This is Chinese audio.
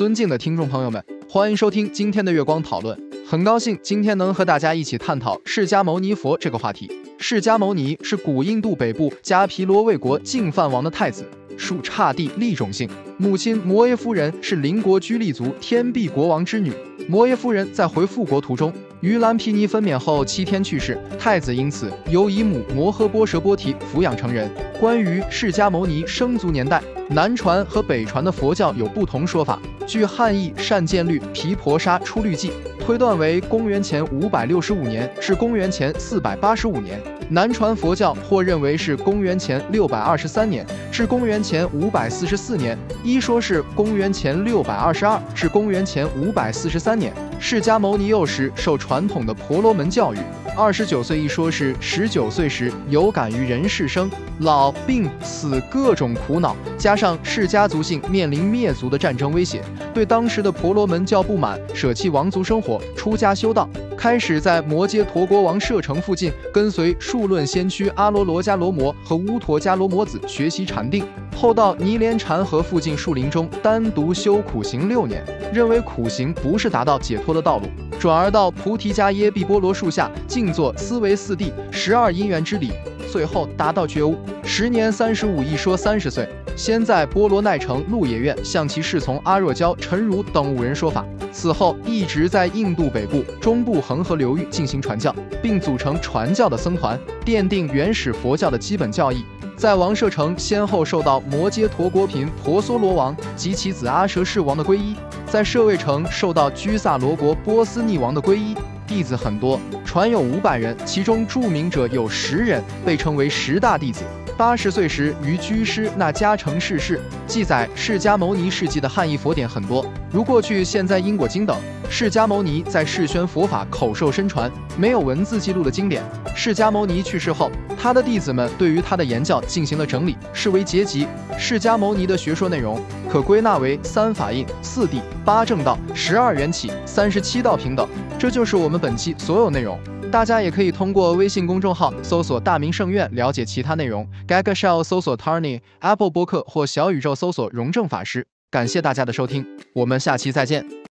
尊敬的听众朋友们，欢迎收听今天的月光讨论。很高兴今天能和大家一起探讨释迦牟尼佛这个话题。释迦牟尼是古印度北部迦毗罗卫国净饭王的太子，属刹帝利种姓。母亲摩耶夫人是邻国居利族天臂国王之女。摩耶夫人在回复国途中，于兰毗尼分娩后七天去世，太子因此由姨母摩诃波舍波提抚养成人。关于释迦牟尼生卒年代，南传和北传的佛教有不同说法。据汉译善见律毗婆沙出律记推断为公元前五百六十五年至公元前四百八十五年。南传佛教或认为是公元前六百二十三年至公元前五百四十四年，一说是公元前六百二十二至公元前五百四十三年。释迦牟尼幼时受传统的婆罗门教育，二十九岁一说是十九岁时有感于人世生老病死各种苦恼，加上释迦族姓面临灭族的战争威胁，对当时的婆罗门教不满，舍弃王族生活，出家修道。开始在摩揭陀国王舍城附近跟随数论先驱阿罗罗迦罗摩和乌陀迦罗摩子学习禅定，后到尼连禅河附近树林中单独修苦行六年，认为苦行不是达到解脱的道路，转而到菩提迦耶毕波罗树下静坐思维四谛十二因缘之理，最后达到觉悟。时年三十五，一说三十岁。先在波罗奈城鹿野苑向其侍从阿若娇、陈如等五人说法，此后一直在印度北部、中部恒河流域进行传教，并组成传教的僧团，奠定原始佛教的基本教义。在王舍城先后受到摩揭陀国频婆娑罗王及其子阿舍世王的皈依，在舍卫城受到居萨罗国波斯匿王的皈依，弟子很多，传有五百人，其中著名者有十人，被称为十大弟子。八十岁时于居师那迦城逝世。记载释迦牟尼事迹的汉译佛典很多，如过去现在因果经等。释迦牟尼在世宣佛法，口授身传，没有文字记录的经典。释迦牟尼去世后，他的弟子们对于他的言教进行了整理，视为结集。释迦牟尼的学说内容可归纳为三法印、四谛、八正道、十二缘起、三十七道平等。这就是我们本期所有内容。大家也可以通过微信公众号搜索“大明圣院”了解其他内容。Gaga Shell 搜索 Tarny Apple 播客或小宇宙搜索“荣正法师”。感谢大家的收听，我们下期再见。